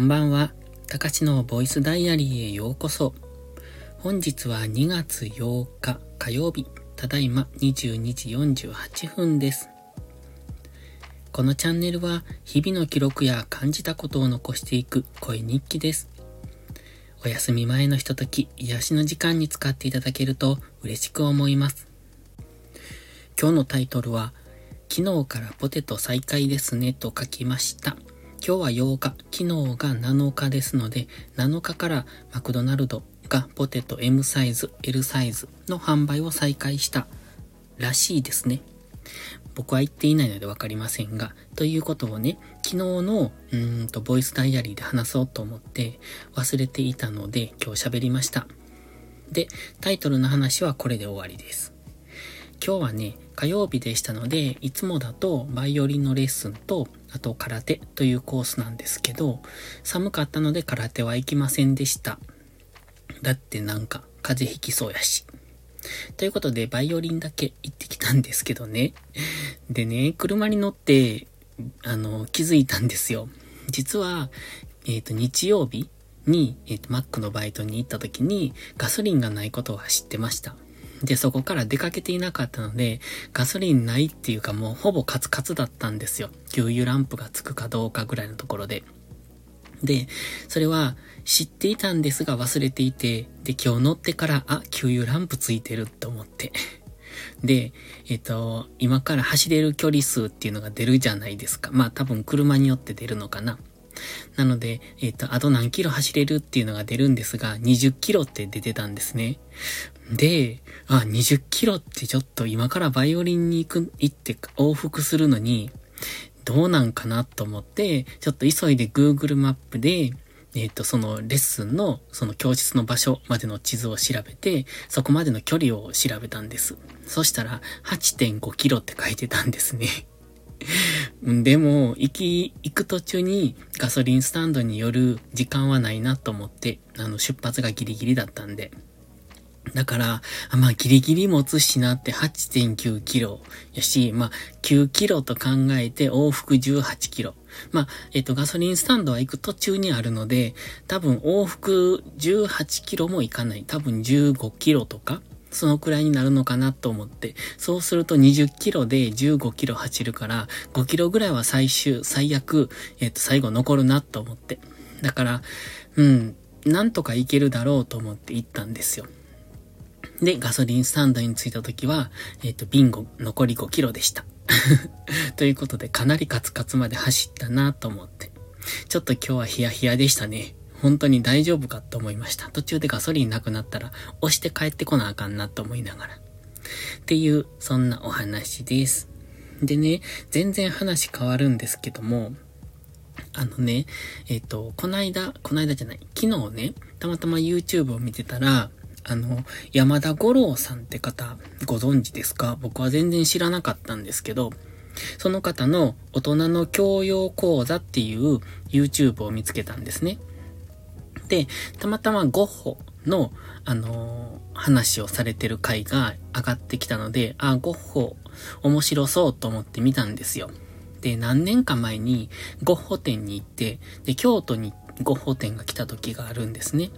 んばんは。たかしのボイスダイアリーへようこそ。本日は2月8日火曜日、ただいま22時48分です。このチャンネルは日々の記録や感じたことを残していく声日記です。お休み前のひととき、癒しの時間に使っていただけると嬉しく思います。今日のタイトルは、昨日からポテト再開ですねと書きました。今日は8日、昨日が7日ですので、7日からマクドナルドがポテト M サイズ、L サイズの販売を再開したらしいですね。僕は言っていないのでわかりませんが、ということをね、昨日の、うんと、ボイスダイアリーで話そうと思って忘れていたので、今日喋りました。で、タイトルの話はこれで終わりです。今日はね、火曜日でしたので、いつもだとバイオリンのレッスンと、あと空手というコースなんですけど、寒かったので空手は行きませんでした。だってなんか風邪ひきそうやし。ということで、バイオリンだけ行ってきたんですけどね。でね、車に乗って、あの、気づいたんですよ。実は、えっ、ー、と、日曜日に、えっ、ー、と、マックのバイトに行った時に、ガソリンがないことは知ってました。で、そこから出かけていなかったので、ガソリンないっていうかもうほぼカツカツだったんですよ。給油ランプがつくかどうかぐらいのところで。で、それは知っていたんですが忘れていて、で、今日乗ってから、あ、給油ランプついてるって思って。で、えっ、と、今から走れる距離数っていうのが出るじゃないですか。まあ多分車によって出るのかな。なので、えっ、と、あと何キロ走れるっていうのが出るんですが、20キロって出てたんですね。で、あ、20キロってちょっと今からバイオリンに行く、行って往復するのに、どうなんかなと思って、ちょっと急いで Google マップで、えっ、ー、と、そのレッスンの、その教室の場所までの地図を調べて、そこまでの距離を調べたんです。そしたら、8.5キロって書いてたんですね。でも、行き、行く途中にガソリンスタンドに寄る時間はないなと思って、あの、出発がギリギリだったんで、だから、まあギリギリ持つしなって8.9キロやし、まあ9キロと考えて往復18キロ。まあ、えっと、ガソリンスタンドは行く途中にあるので、多分往復18キロも行かない。多分15キロとか、そのくらいになるのかなと思って。そうすると20キロで15キロ走るから、5キロぐらいは最終、最悪、えっと、最後残るなと思って。だから、うん、なんとか行けるだろうと思って行ったんですよ。で、ガソリンスタンドに着いた時は、えっ、ー、と、ビンゴ、残り5キロでした。ということで、かなりカツカツまで走ったなと思って。ちょっと今日はヒヤヒヤでしたね。本当に大丈夫かと思いました。途中でガソリンなくなったら、押して帰ってこなあかんなと思いながら。っていう、そんなお話です。でね、全然話変わるんですけども、あのね、えっ、ー、と、こないだ、こないだじゃない、昨日ね、たまたま YouTube を見てたら、あの、山田五郎さんって方、ご存知ですか？僕は全然知らなかったんですけど、その方の大人の教養講座っていう YouTube を見つけたんですね。で、たまたまゴッホの、あのー、話をされてる回が上がってきたので、あ、ゴッホ面白そうと思って見たんですよ。で、何年か前にゴッホ展に行って、で、京都にゴッホ展が来た時があるんですね。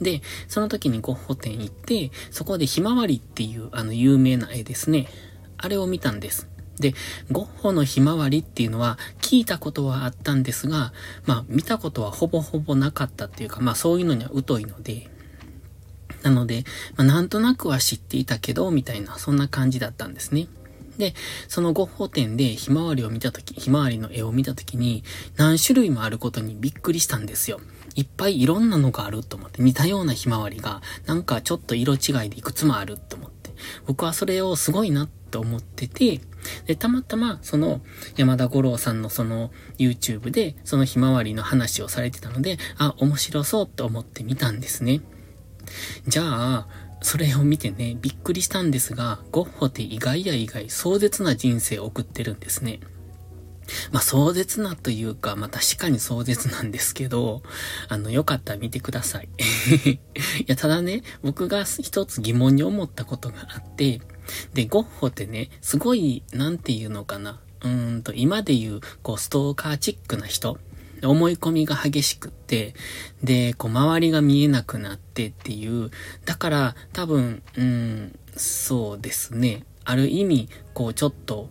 で、その時にゴッホ展行って、そこでひまわりっていうあの有名な絵ですね。あれを見たんです。で、ゴッホのひまわりっていうのは聞いたことはあったんですが、まあ見たことはほぼほぼなかったっていうか、まあそういうのには疎いので、なので、まあなんとなくは知っていたけど、みたいな、そんな感じだったんですね。で、そのゴッホ展でひまわりを見たとき、ひまわりの絵を見たときに、何種類もあることにびっくりしたんですよ。いっぱいいろんなのがあると思って、似たようなひまわりが、なんかちょっと色違いでいくつもあると思って、僕はそれをすごいなって思ってて、で、たまたま、その、山田五郎さんのその、YouTube で、そのひまわりの話をされてたので、あ、面白そうって思って見たんですね。じゃあ、それを見てね、びっくりしたんですが、ゴッホって意外や意外、壮絶な人生を送ってるんですね。まあ、壮絶なというか、まあ、確かに壮絶なんですけど、あの、よかったら見てください。いや、ただね、僕が一つ疑問に思ったことがあって、で、ゴッホってね、すごい、なんていうのかな、うーんと、今で言う、こう、ストーカーチックな人思い込みが激しくって、で、こう周りが見えなくなってっていう、だから多分、うん、そうですね。ある意味、こうちょっと、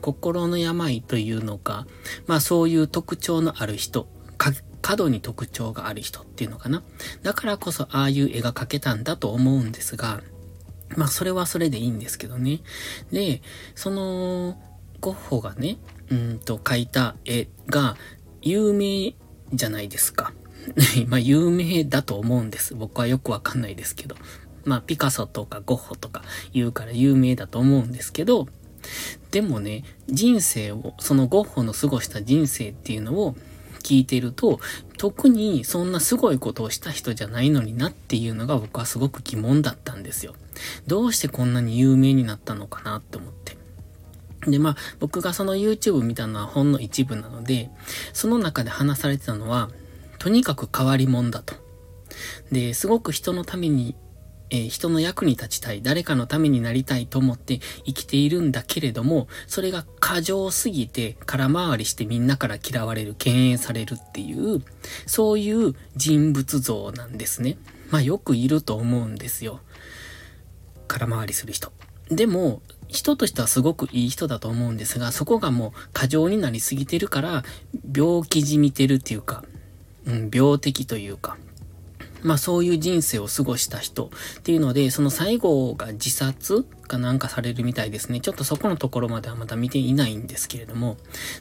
心の病というのか、まあそういう特徴のある人、過度に特徴がある人っていうのかな。だからこそああいう絵が描けたんだと思うんですが、まあそれはそれでいいんですけどね。で、その、ゴッホがね、うんと描いた絵が有名じゃないですか。まあ有名だと思うんです。僕はよくわかんないですけど。まあピカソとかゴッホとか言うから有名だと思うんですけど、でもね、人生を、そのゴッホの過ごした人生っていうのを聞いてると、特にそんなすごいことをした人じゃないのになっていうのが僕はすごく疑問だったんですよ。どうしてこんなに有名になったのかなって思って。で、まあ、僕がその YouTube 見たのはほんの一部なので、その中で話されてたのは、とにかく変わり者だと。で、すごく人のために、えー、人の役に立ちたい、誰かのためになりたいと思って生きているんだけれども、それが過剰すぎて空回りしてみんなから嫌われる、敬遠されるっていう、そういう人物像なんですね。まあよくいると思うんですよ。空回りする人。でも、人としてはすごくいい人だと思うんですが、そこがもう過剰になりすぎてるから、病気じみてるっていうか、うん、病的というか、まあそういう人生を過ごした人っていうので、その最後が自殺かなんかされるみたいですね。ちょっとそこのところまではまだ見ていないんですけれども、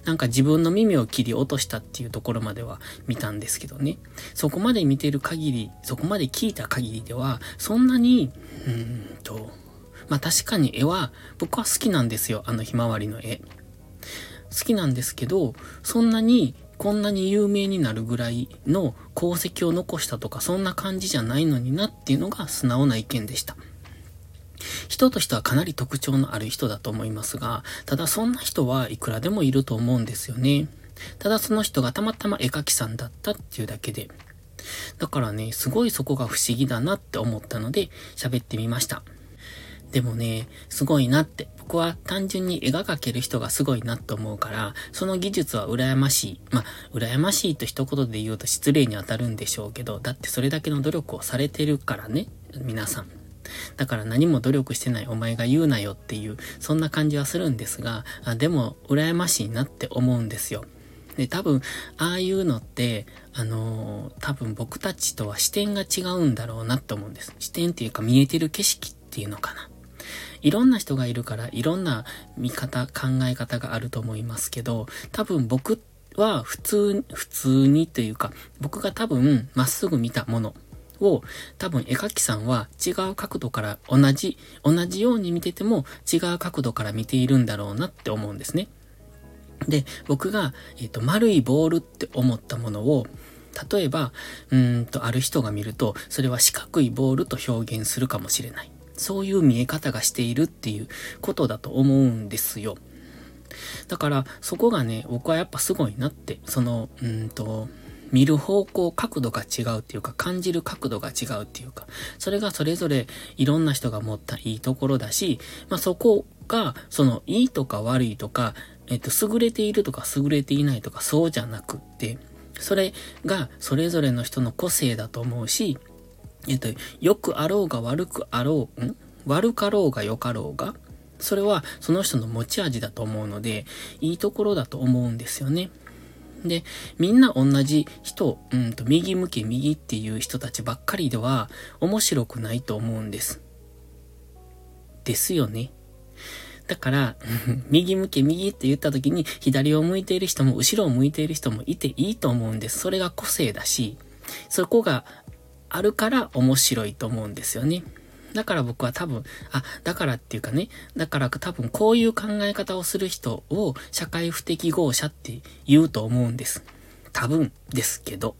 なんか自分の耳を切り落としたっていうところまでは見たんですけどね。そこまで見てる限り、そこまで聞いた限りでは、そんなに、うーんと、まあ確かに絵は僕は好きなんですよ。あのひまわりの絵。好きなんですけど、そんなにこんなに有名になるぐらいの功績を残したとかそんな感じじゃないのになっていうのが素直な意見でした。人としてはかなり特徴のある人だと思いますが、ただそんな人はいくらでもいると思うんですよね。ただその人がたまたま絵描きさんだったっていうだけで。だからね、すごいそこが不思議だなって思ったので喋ってみました。でもね、すごいなって。僕は単純に絵が描ける人がすごいなって思うから、その技術は羨ましい。まあ、羨ましいと一言で言うと失礼に当たるんでしょうけど、だってそれだけの努力をされてるからね、皆さん。だから何も努力してないお前が言うなよっていう、そんな感じはするんですが、あでも、羨ましいなって思うんですよ。で、多分、ああいうのって、あのー、多分僕たちとは視点が違うんだろうなって思うんです。視点っていうか見えてる景色っていうのかな。いろんな人がいるから、いろんな見方、考え方があると思いますけど、多分僕は普通、普通にというか、僕が多分まっすぐ見たものを、多分絵描きさんは違う角度から同じ、同じように見てても違う角度から見ているんだろうなって思うんですね。で、僕が、え、ー、と、丸いボールって思ったものを、例えば、うんと、ある人が見ると、それは四角いボールと表現するかもしれない。そういう見え方がしているっていうことだと思うんですよ。だから、そこがね、僕はやっぱすごいなって、その、うんと、見る方向、角度が違うっていうか、感じる角度が違うっていうか、それがそれぞれいろんな人が持ったいいところだし、まあそこが、その、いいとか悪いとか、えっと、優れているとか優れていないとか、そうじゃなくって、それがそれぞれの人の個性だと思うし、えっと、良くあろうが悪くあろう、ん？悪かろうが良かろうが、それはその人の持ち味だと思うので、いいところだと思うんですよね。で、みんな同じ人、うんと、右向け右っていう人たちばっかりでは面白くないと思うんです。ですよね。だから、右向け右って言った時に、左を向いている人も後ろを向いている人もいていいと思うんです。それが個性だし、そこがあるから面白いと思うんですよね。だから僕は多分、あ、だからっていうかね、だから多分こういう考え方をする人を社会不適合者って言うと思うんです。多分ですけど。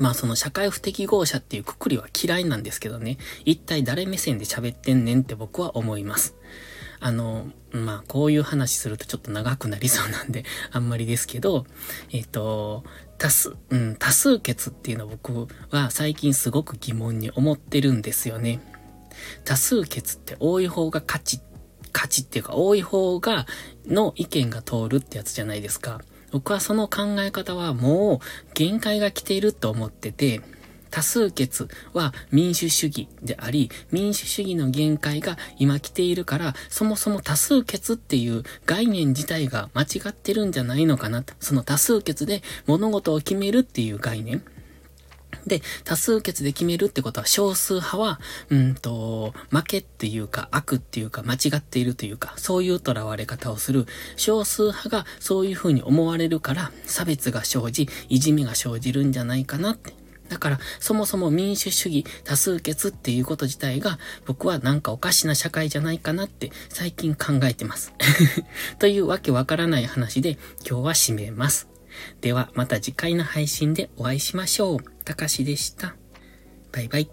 まあその社会不適合者っていうくくりは嫌いなんですけどね、一体誰目線で喋ってんねんって僕は思います。あの、まあこういう話するとちょっと長くなりそうなんで、あんまりですけど、えっ、と、多数、うん、多数決っていうのを僕は最近すごく疑問に思ってるんですよね。多数決って多い方が勝ち、勝ちっていうか多い方が、の意見が通るってやつじゃないですか。僕はその考え方はもう限界が来ていると思ってて、多数決は民主主義であり、民主主義の限界が今来ているから、そもそも多数決っていう概念自体が間違ってるんじゃないのかなと。その多数決で物事を決めるっていう概念。で、多数決で決めるってことは少数派は、うんと、負けっていうか悪っていうか間違っているというか、そういう囚われ方をする少数派がそういう風に思われるから差別が生じ、いじめが生じるんじゃないかなってだから、そもそも民主主義、多数決っていうこと自体が、僕はなんかおかしな社会じゃないかなって最近考えてます。というわけわからない話で、今日は締めます。では、また次回の配信でお会いしましょう。たかしでした。バイバイ。